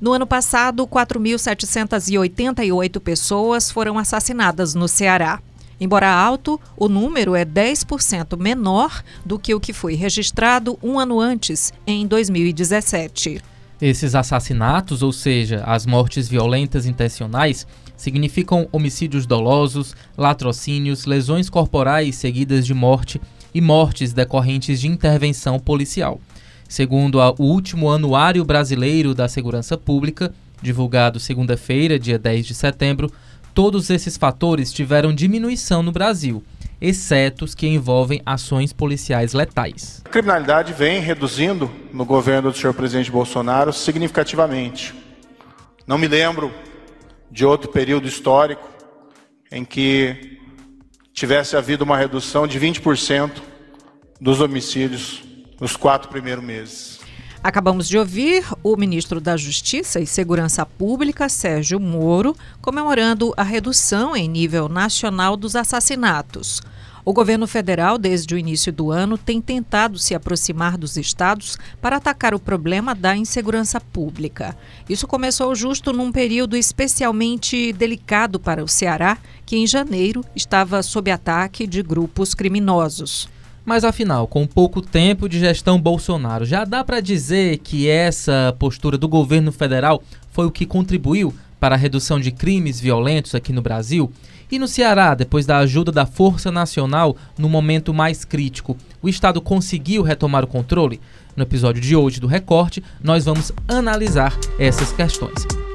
No ano passado, 4.788 pessoas foram assassinadas no Ceará. Embora alto, o número é 10% menor do que o que foi registrado um ano antes, em 2017. Esses assassinatos, ou seja, as mortes violentas intencionais, significam homicídios dolosos, latrocínios, lesões corporais seguidas de morte e mortes decorrentes de intervenção policial. Segundo a, o último Anuário Brasileiro da Segurança Pública, divulgado segunda-feira, dia 10 de setembro, todos esses fatores tiveram diminuição no Brasil, exceto os que envolvem ações policiais letais. A criminalidade vem reduzindo no governo do senhor presidente Bolsonaro significativamente. Não me lembro de outro período histórico em que tivesse havido uma redução de 20% dos homicídios nos quatro primeiros meses. Acabamos de ouvir o ministro da Justiça e Segurança Pública, Sérgio Moro, comemorando a redução em nível nacional dos assassinatos. O governo federal, desde o início do ano, tem tentado se aproximar dos estados para atacar o problema da insegurança pública. Isso começou justo num período especialmente delicado para o Ceará, que em janeiro estava sob ataque de grupos criminosos. Mas afinal, com pouco tempo de gestão Bolsonaro, já dá para dizer que essa postura do governo federal foi o que contribuiu para a redução de crimes violentos aqui no Brasil? E no Ceará, depois da ajuda da Força Nacional no momento mais crítico, o Estado conseguiu retomar o controle? No episódio de hoje do Recorte, nós vamos analisar essas questões.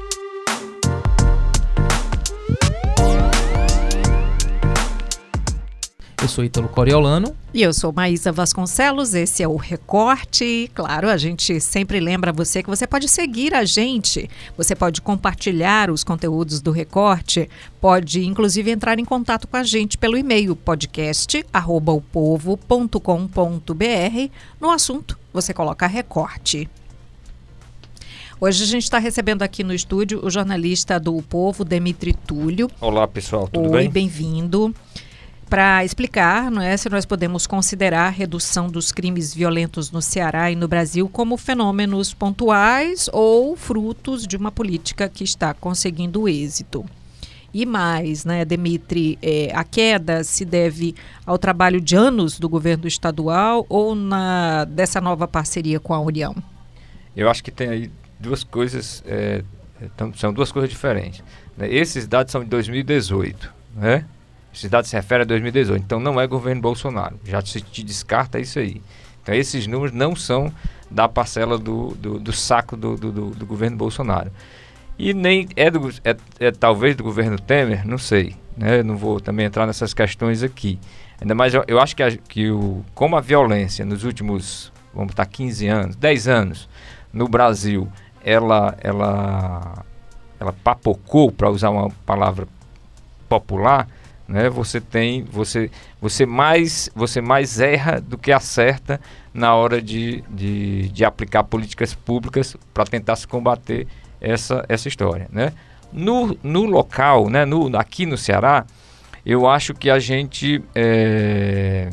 Eu sou Ítalo Coriolano. E eu sou Maísa Vasconcelos. Esse é o Recorte. Claro, a gente sempre lembra você que você pode seguir a gente. Você pode compartilhar os conteúdos do Recorte. Pode, inclusive, entrar em contato com a gente pelo e-mail podcast.opovo.com.br. No assunto, você coloca Recorte. Hoje a gente está recebendo aqui no estúdio o jornalista do o Povo, Demitri Túlio. Olá, pessoal, tudo Oi, bem? bem-vindo para explicar não é, se nós podemos considerar a redução dos crimes violentos no Ceará e no Brasil como fenômenos pontuais ou frutos de uma política que está conseguindo êxito. E mais, né, Demitri, é, a queda se deve ao trabalho de anos do governo estadual ou na, dessa nova parceria com a União? Eu acho que tem aí duas coisas, é, então, são duas coisas diferentes. Né? Esses dados são de 2018, né? Esses dados se referem a 2018, então não é governo Bolsonaro. Já se descarta isso aí. Então esses números não são da parcela do, do, do saco do, do, do, governo Bolsonaro. E nem é, do, é, é, talvez do governo Temer, não sei. Né? Não vou também entrar nessas questões aqui. Ainda mais eu, eu acho que, a, que o, como a violência nos últimos, vamos estar 15 anos, 10 anos, no Brasil, ela, ela, ela papocou, para usar uma palavra popular, né? Você tem, você, você mais, você mais erra do que acerta na hora de, de, de aplicar políticas públicas para tentar se combater essa, essa história, né? No, no local, né? No, aqui no Ceará, eu acho que a gente é,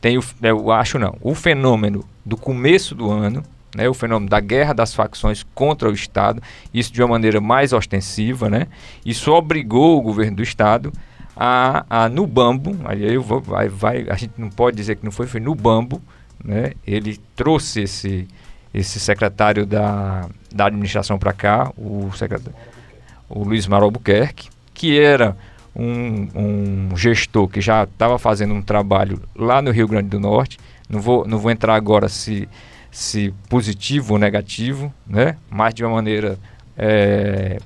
tem o, eu acho não, o fenômeno do começo do ano, né, o fenômeno da guerra das facções contra o Estado, isso de uma maneira mais ostensiva, né? Isso obrigou o governo do Estado a, a no Bambo, aí eu vou, vai, vai, a gente não pode dizer que não foi, foi no Bambo, né? Ele trouxe esse, esse secretário da, da administração para cá, o secretário, o Luiz Mar Albuquerque, que era um, um gestor que já estava fazendo um trabalho lá no Rio Grande do Norte. Não vou, não vou entrar agora se, se positivo ou negativo, né? mas de uma maneira é,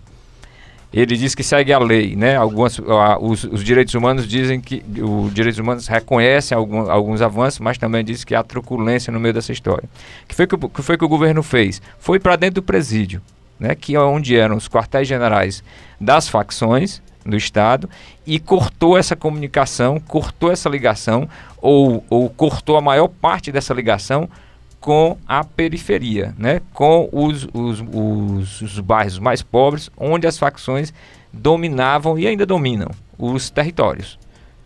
ele diz que segue a lei, né? Algumas, uh, os, os, direitos humanos dizem que os direitos humanos reconhecem algum, alguns avanços, mas também diz que há truculência no meio dessa história. O que foi que, que, foi que o governo fez? Foi para dentro do presídio, né? Que é onde eram os quartéis generais das facções do Estado e cortou essa comunicação, cortou essa ligação ou, ou cortou a maior parte dessa ligação com a periferia, né? com os, os, os, os, bairros mais pobres, onde as facções dominavam e ainda dominam os territórios.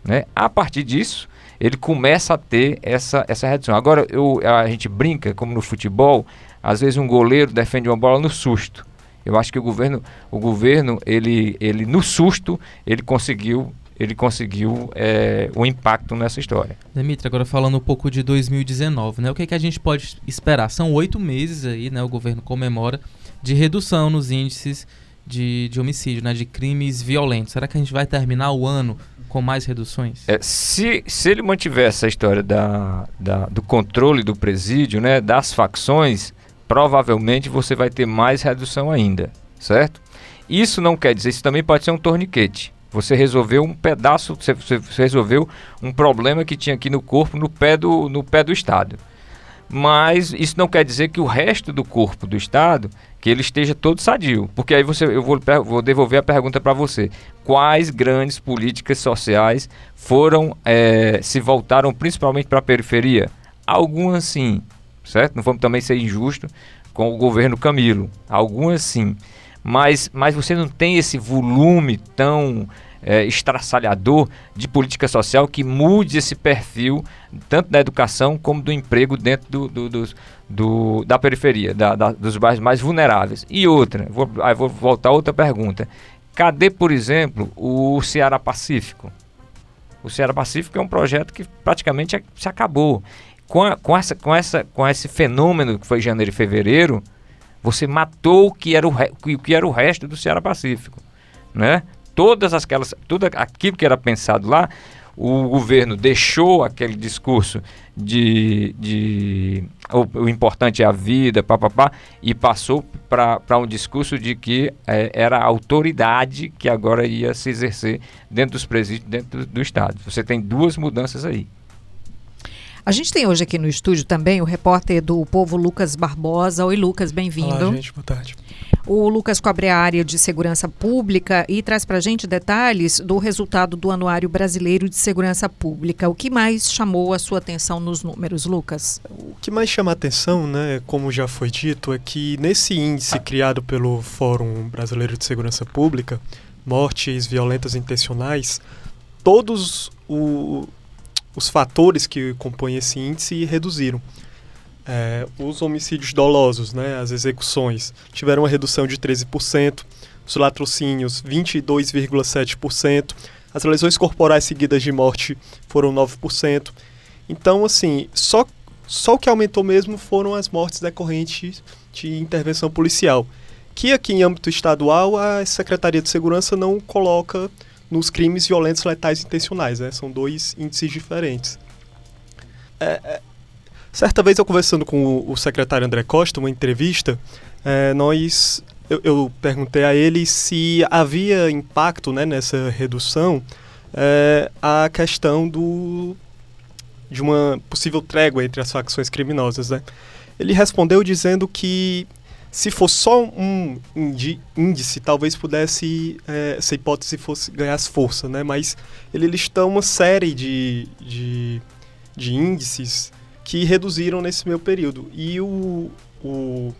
Né? A partir disso, ele começa a ter essa, essa redução. Agora, eu, a gente brinca, como no futebol, às vezes um goleiro defende uma bola no susto. Eu acho que o governo, o governo, ele, ele no susto, ele conseguiu ele conseguiu é, o impacto nessa história. Demitri, agora falando um pouco de 2019, né? O que, é que a gente pode esperar? São oito meses aí, né? O governo comemora de redução nos índices de, de homicídio, né? De crimes violentos. Será que a gente vai terminar o ano com mais reduções? É, se, se ele mantiver essa história da, da, do controle do presídio, né? Das facções, provavelmente você vai ter mais redução ainda, certo? Isso não quer dizer, isso também pode ser um torniquete. Você resolveu um pedaço, você, você resolveu um problema que tinha aqui no corpo, no pé do, no pé do Estado. Mas isso não quer dizer que o resto do corpo do Estado que ele esteja todo sadio. Porque aí você, eu vou, vou devolver a pergunta para você. Quais grandes políticas sociais foram, é, se voltaram principalmente para a periferia? Algumas sim, certo? Não vamos também ser injusto com o governo Camilo. Algumas sim. Mas, mas você não tem esse volume tão é, estraçalhador de política social que mude esse perfil, tanto da educação como do emprego dentro do, do, do, do da periferia, da, da, dos bairros mais vulneráveis. E outra, vou, aí vou voltar a outra pergunta. Cadê, por exemplo, o Ceará Pacífico? O Ceará Pacífico é um projeto que praticamente se acabou. Com, a, com, essa, com, essa, com esse fenômeno que foi janeiro e fevereiro, você matou o que era o, o que era o resto do Ceará Pacífico, né? todas aquelas, tudo aquilo que era pensado lá, o governo deixou aquele discurso de, de o, o importante é a vida, papapá, e passou para um discurso de que é, era a autoridade que agora ia se exercer dentro dos presídios, dentro do, do Estado. Você tem duas mudanças aí. A gente tem hoje aqui no estúdio também o repórter do Povo Lucas Barbosa. Oi, Lucas, bem-vindo. Olá, gente, boa tarde. O Lucas cobre a área de segurança pública e traz para a gente detalhes do resultado do Anuário Brasileiro de Segurança Pública. O que mais chamou a sua atenção nos números, Lucas? O que mais chama a atenção, né, como já foi dito, é que nesse índice criado pelo Fórum Brasileiro de Segurança Pública, mortes violentas intencionais, todos o, os fatores que compõem esse índice reduziram. É, os homicídios dolosos, né, as execuções, tiveram uma redução de 13%, os latrocínios 22,7%, as lesões corporais seguidas de morte foram 9%. Então, assim, só, só o que aumentou mesmo foram as mortes decorrentes de intervenção policial, que aqui em âmbito estadual a Secretaria de Segurança não coloca nos crimes violentos letais intencionais, né? São dois índices diferentes. É, é, certa vez eu conversando com o, o secretário André Costa, uma entrevista, é, nós eu, eu, perguntei a ele se havia impacto né, nessa redução é, a questão do de uma possível trégua entre as facções criminosas. Né? Ele respondeu dizendo que se fosse só um índice, talvez pudesse, é, essa hipótese fosse ganhasse força, né? Mas ele listou uma série de, de, de índices que reduziram nesse meu período. E o, o,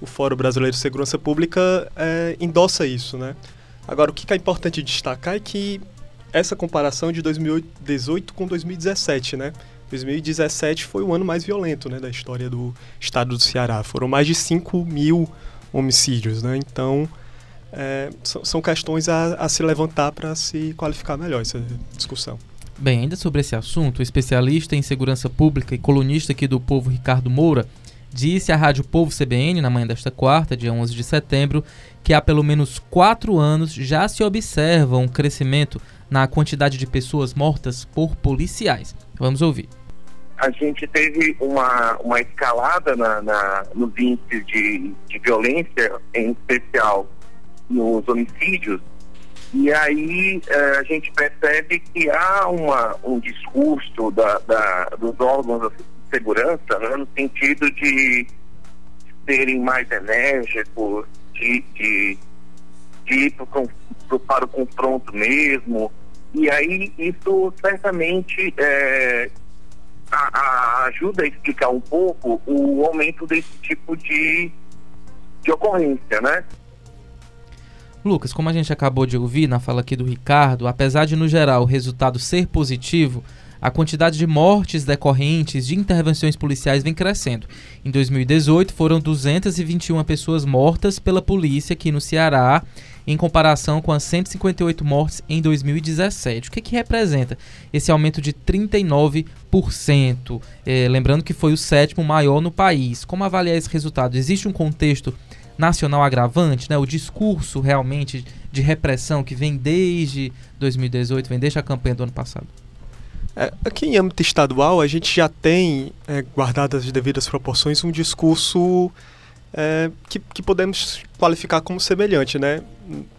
o Fórum Brasileiro de Segurança Pública é, endossa isso, né? Agora, o que é importante destacar é que essa comparação de 2018 com 2017, né? 2017 foi o ano mais violento né, da história do estado do Ceará. Foram mais de 5 mil homicídios, né? Então, é, são, são, questões a, a se levantar para se qualificar melhor essa discussão. Bem, ainda sobre esse assunto, o especialista em segurança pública e colunista aqui do Povo Ricardo Moura disse à Rádio Povo CBN na manhã desta quarta, dia 11 de setembro, que há pelo menos quatro anos já se observa um crescimento na quantidade de pessoas mortas por policiais. Vamos ouvir. A gente teve uma, uma escalada na, na nos índices de, de violência, em especial nos homicídios, e aí eh, a gente percebe que há uma, um discurso da, da, dos órgãos de segurança né, no sentido de serem mais enérgicos, de, de, de ir pro, pro, para o confronto mesmo, e aí isso certamente é, a, a ajuda a explicar um pouco o aumento desse tipo de, de ocorrência, né? Lucas, como a gente acabou de ouvir na fala aqui do Ricardo, apesar de no geral o resultado ser positivo, a quantidade de mortes decorrentes de intervenções policiais vem crescendo. Em 2018, foram 221 pessoas mortas pela polícia aqui no Ceará, em comparação com as 158 mortes em 2017. O que, que representa esse aumento de 39%? É, lembrando que foi o sétimo maior no país. Como avaliar esse resultado? Existe um contexto nacional agravante, né? O discurso realmente de repressão que vem desde 2018, vem desde a campanha do ano passado. É, aqui em âmbito estadual, a gente já tem, é, guardadas as devidas proporções, um discurso é, que, que, podemos qualificar como semelhante, né?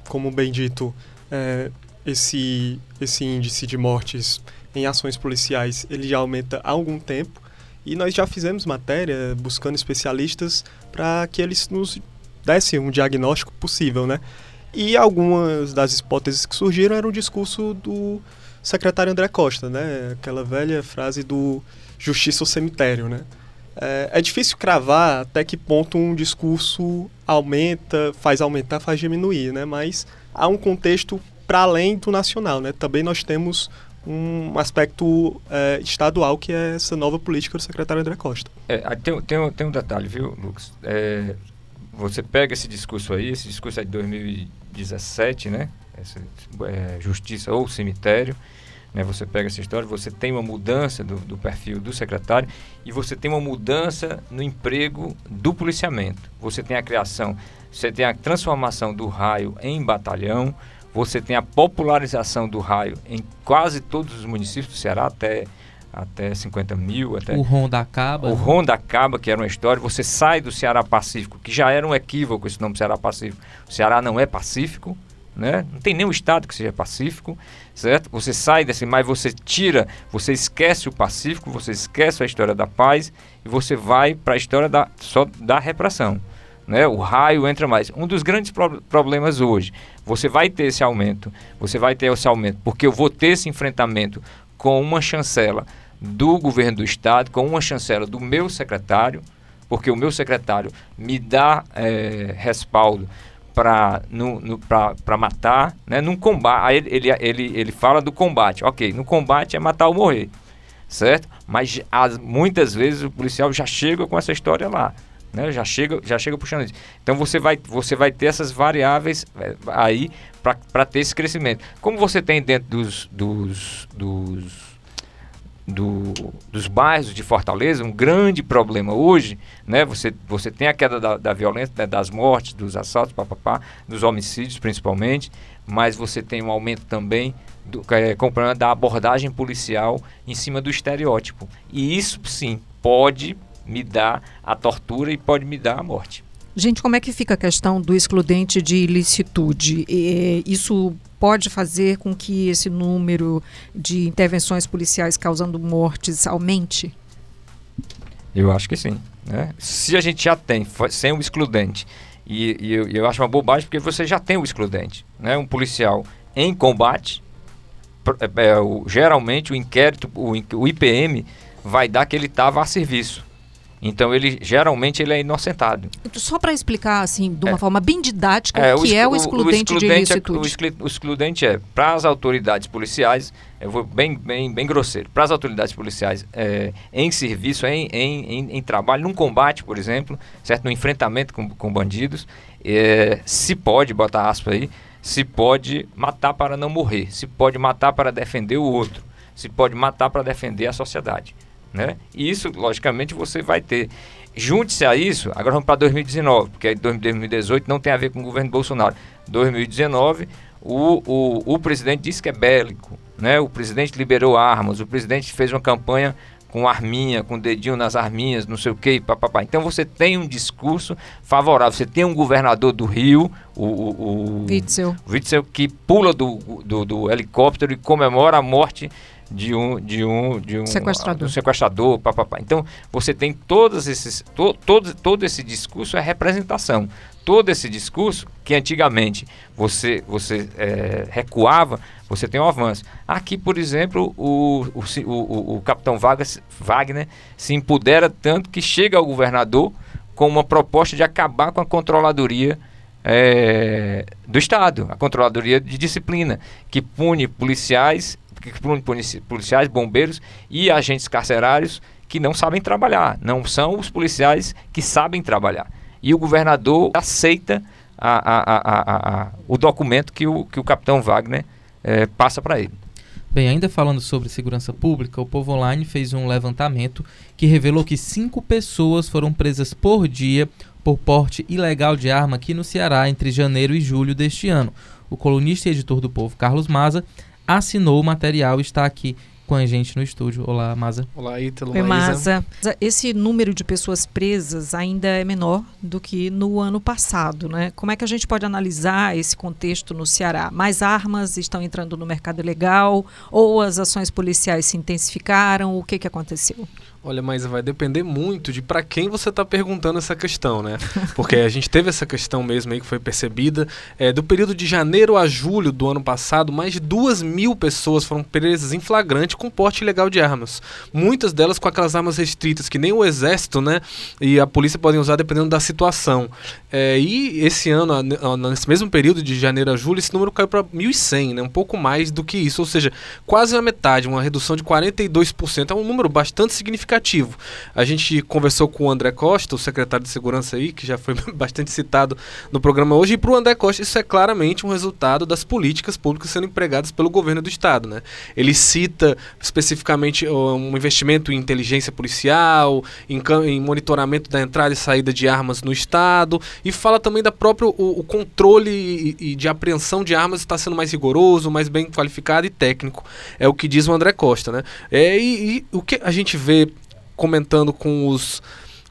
Como bem dito, é, esse, esse índice de mortes em ações policiais ele já aumenta há algum tempo e nós já fizemos matéria buscando especialistas para que eles nos dessem um diagnóstico possível, né? E algumas das hipóteses que surgiram eram o discurso do secretário André Costa, né? Aquela velha frase do justiça ou cemitério, né? É, é, difícil cravar até que ponto um discurso aumenta, faz aumentar, faz diminuir, né? Mas há um contexto para além do nacional, né? Também nós temos um aspecto é, estadual que é essa nova política do secretário André Costa. É, tem, tem, tem um detalhe, viu, Lucas? É, você pega esse discurso aí, esse discurso é de 2017, né? Essa, é, justiça ou cemitério, né? Você pega essa história, você tem uma mudança do, do, perfil do secretário e você tem uma mudança no emprego do policiamento. Você tem a criação, você tem a transformação do raio em batalhão, você tem a popularização do raio em quase todos os municípios do Ceará, até até 50 mil. Até... O Ronda acaba. O né? Ronda acaba, que era uma história. Você sai do Ceará Pacífico, que já era um equívoco esse nome Ceará Pacífico. O Ceará não é pacífico, né? Não tem nenhum estado que seja pacífico, certo? Você sai desse, mas você tira, você esquece o Pacífico, você esquece a história da paz e você vai para a história da, só da repressão. Né? O raio entra mais. Um dos grandes pro problemas hoje, você vai ter esse aumento, você vai ter esse aumento, porque eu vou ter esse enfrentamento com uma chancela do governo do estado, com uma chancela do meu secretário, porque o meu secretário me dá é, respaldo para matar, né? Num combate, aí ele, ele, ele fala do combate, ok, no combate é matar ou morrer, certo? Mas as, muitas vezes o policial já chega com essa história lá, né? Já chega, já chega puxando isso. Então você vai, você vai ter essas variáveis é, aí para ter esse crescimento. Como você tem dentro dos, dos, dos do, dos bairros de Fortaleza, um grande problema hoje, né? Você, você tem a queda da, da violência, né? das mortes, dos assaltos, papapá, dos homicídios principalmente, mas você tem um aumento também do, é, da abordagem policial em cima do estereótipo. E isso sim pode me dar a tortura e pode me dar a morte. Gente, como é que fica a questão do excludente de ilicitude? E, isso pode fazer com que esse número de intervenções policiais causando mortes aumente? Eu acho que sim. Né? Se a gente já tem sem o excludente, e, e eu, eu, acho uma bobagem porque você já tem o excludente, né? um policial em combate, é, é, o, geralmente o inquérito, o, o IPM vai dar que ele estava a serviço. Então ele geralmente ele é inocentado. Só para explicar assim, de uma é. forma bem didática, é, o que é o excludente, o, o excludente de ilicitude? É, o, excludente é para as autoridades policiais, eu vou bem bem bem grosseiro, para as autoridades policiais é, em serviço, em, em, em, em, trabalho, num combate, por exemplo, certo, no enfrentamento com, com bandidos, é, se pode botar aspas aí, se pode matar para não morrer, se pode matar para defender o outro, se pode matar para defender a sociedade. Né? E isso, logicamente, você vai ter. Junte-se a isso, agora vamos para 2019, porque 2018 não tem a ver com o governo Bolsonaro. 2019, o, o, o presidente disse que é bélico, né? o presidente liberou armas, o presidente fez uma campanha com arminha, com dedinho nas arminhas, não sei o que, papapá. Então você tem um discurso favorável. Você tem um governador do Rio, o, o, o Witzel. Witzel, que pula do, do, do helicóptero e comemora a morte de um de um de um sequestrador, um sequestrador papapá. Então você tem todos esses to, todo todo esse discurso é representação. Todo esse discurso que antigamente você você é, recuava, você tem um avanço. Aqui, por exemplo, o, o, o, o capitão Vargas, Wagner se empodera tanto que chega ao governador com uma proposta de acabar com a controladoria é, do Estado, a controladoria de disciplina, que pune policiais policiais, bombeiros e agentes carcerários que não sabem trabalhar, não são os policiais que sabem trabalhar. E o governador aceita a, a, a, o documento que o, que o capitão Wagner é, passa para ele. Bem, ainda falando sobre segurança pública, o Povo Online fez um levantamento que revelou que cinco pessoas foram presas por dia por porte ilegal de arma aqui no Ceará entre janeiro e julho deste ano. O colunista e editor do Povo, Carlos Maza, assinou o material e está aqui com a gente no estúdio. Olá, Maza. Olá, Ítalo. Oi, Maza. Esse número de pessoas presas ainda é menor do que no ano passado, né? Como é que a gente pode analisar esse contexto no Ceará? Mais armas estão entrando no mercado ilegal ou as ações policiais se intensificaram? O que, que aconteceu? Olha, mas vai depender muito de para quem você está perguntando essa questão, né? Porque a gente teve essa questão mesmo aí que foi percebida. É, do período de janeiro a julho do ano passado, mais de duas mil pessoas foram presas em flagrante com porte ilegal de armas. Muitas delas com aquelas armas restritas que nem o exército, né? E a polícia podem usar dependendo da situação. É, e esse ano, nesse mesmo período de janeiro a julho, esse número caiu para 1.100, né? Um pouco mais do que isso, ou seja, quase a metade, uma redução de 42%. É um número bastante significativo significativo. A gente conversou com o André Costa, o secretário de Segurança aí, que já foi bastante citado no programa hoje, e para o André Costa isso é claramente um resultado das políticas públicas sendo empregadas pelo governo do Estado. Né? Ele cita especificamente um investimento em inteligência policial, em, em monitoramento da entrada e saída de armas no Estado, e fala também da própria o, o controle e, e de apreensão de armas está sendo mais rigoroso, mais bem qualificado e técnico. É o que diz o André Costa. Né? É, e, e o que a gente vê comentando com os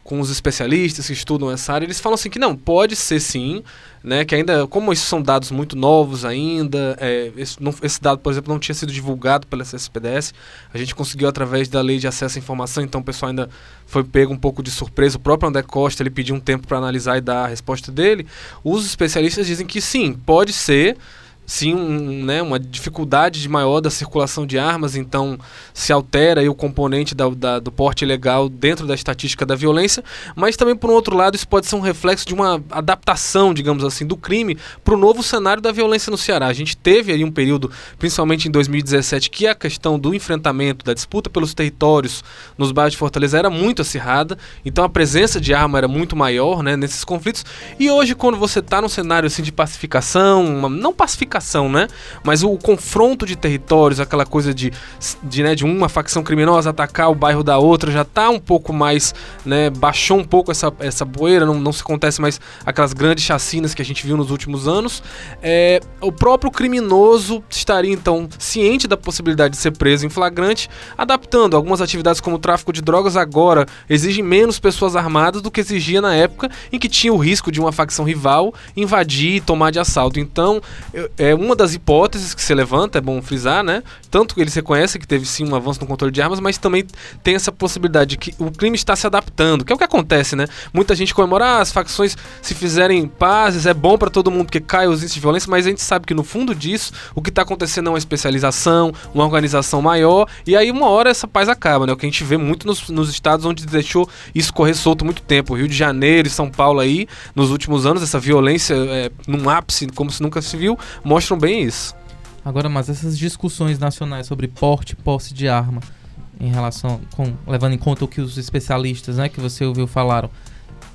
com os especialistas que estudam essa área, eles falam assim que não, pode ser sim, né, que ainda, como esses são dados muito novos ainda, é, esse, não, esse, dado, por exemplo, não tinha sido divulgado pela CSPDS, a gente conseguiu através da lei de acesso à informação, então o pessoal ainda foi pego um pouco de surpresa, o próprio André Costa, ele pediu um tempo para analisar e dar a resposta dele, os especialistas dizem que sim, pode ser, sim um, né, uma dificuldade maior da circulação de armas, então se altera o componente da, da, do porte ilegal dentro da estatística da violência, mas também por um outro lado isso pode ser um reflexo de uma adaptação, digamos assim, do crime para o novo cenário da violência no Ceará. A gente teve aí um período, principalmente em 2017, que a questão do enfrentamento, da disputa pelos territórios nos bairros de Fortaleza era muito acirrada, então a presença de arma era muito maior né, nesses conflitos, e hoje quando você está num cenário assim, de pacificação, uma, não pacificação, né? Mas o, confronto de territórios, aquela coisa de, de, né, de uma facção criminosa atacar o bairro da outra, já está um pouco mais, né? Baixou um pouco essa, essa poeira, não, não se acontece mais aquelas grandes chacinas que a gente viu nos últimos anos. É, o próprio criminoso estaria então ciente da possibilidade de ser preso em flagrante, adaptando algumas atividades como o tráfico de drogas agora exigem menos pessoas armadas do que exigia na época em que tinha o risco de uma facção rival invadir e tomar de assalto. Então, é uma das hipóteses que se levanta, é bom frisar, né? Tanto que eles reconhecem que teve sim um avanço no controle de armas, mas também tem essa possibilidade de que o crime está se adaptando, que é o que acontece, né? Muita gente comemora ah, as facções se fizerem pazes, é bom para todo mundo porque cai os índices de violência, mas a gente sabe que no fundo disso o que está acontecendo é uma especialização, uma organização maior, e aí uma hora essa paz acaba, né? O que a gente vê muito nos, nos estados onde deixou isso correr solto muito tempo, Rio de Janeiro e São Paulo aí, nos últimos anos, essa violência é, num ápice, como se nunca se viu, mostram bem isso. Agora, mas essas discussões nacionais sobre porte e posse de arma, em relação com levando em conta o que os especialistas, né, que você ouviu falaram,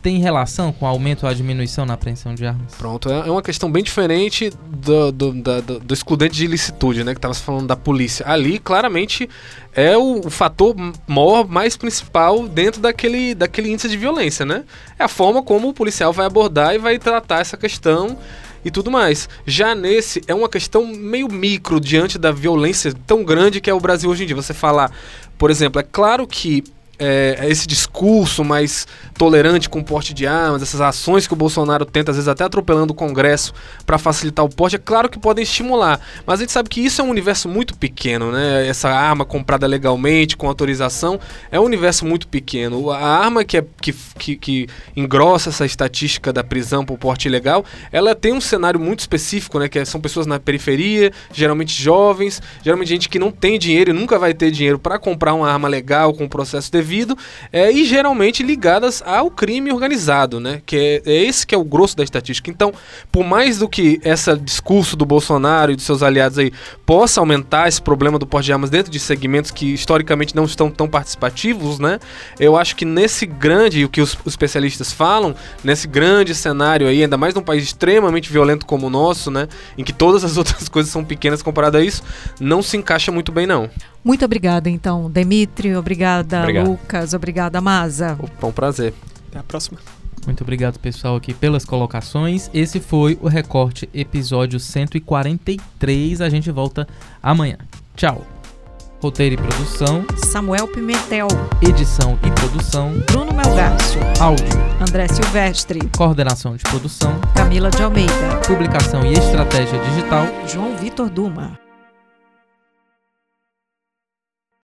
tem relação com o aumento ou a diminuição na apreensão de armas? Pronto, é, é uma questão bem diferente do, do, do, do excludente de ilicitude, né? Que estava falando da polícia. Ali, claramente, é o, o, fator maior, mais principal dentro daquele, daquele índice de violência, né? É a forma como o policial vai abordar e vai tratar essa questão e tudo mais. Já nesse, é uma questão meio micro diante da violência tão grande que é o Brasil hoje em dia. Você falar, por exemplo, é claro que é, esse discurso mais tolerante com o porte de armas, essas ações que o Bolsonaro tenta, às vezes até atropelando o Congresso para facilitar o porte, é claro que podem estimular. Mas a gente sabe que isso é um universo muito pequeno, né? Essa arma comprada legalmente, com autorização, é um universo muito pequeno. A arma que, é, que, que, que engrossa essa estatística da prisão por porte ilegal, ela tem um cenário muito específico, né? Que é, são pessoas na periferia, geralmente jovens, geralmente gente que não tem dinheiro e nunca vai ter dinheiro para comprar uma arma legal com processo devido indevido é, e geralmente ligadas ao crime organizado, né? Que é, é esse que é o grosso da estatística. Então, por mais do que esse discurso do Bolsonaro e dos seus aliados aí possa aumentar esse problema do porte de armas dentro de segmentos que historicamente não estão tão participativos, né? Eu acho que nesse grande, o que os, os especialistas falam, nesse grande cenário aí, ainda mais num país extremamente violento como o nosso, né? Em que todas as outras coisas são pequenas comparado a isso, não se encaixa muito bem, não. Muito obrigada, então, Demitri. Obrigada, Obrigado. Lucas. Obrigada, Maza. Opa, um prazer. Até a próxima. Muito obrigado, pessoal, aqui pelas colocações. Esse foi o Recorte, episódio 143. A gente volta amanhã. Tchau. Roteiro e produção: Samuel Pimentel. Edição e produção: Bruno Melgácio. Áudio: André Silvestre. Coordenação de produção: Camila de Almeida. Publicação e estratégia digital: João Vitor Duma.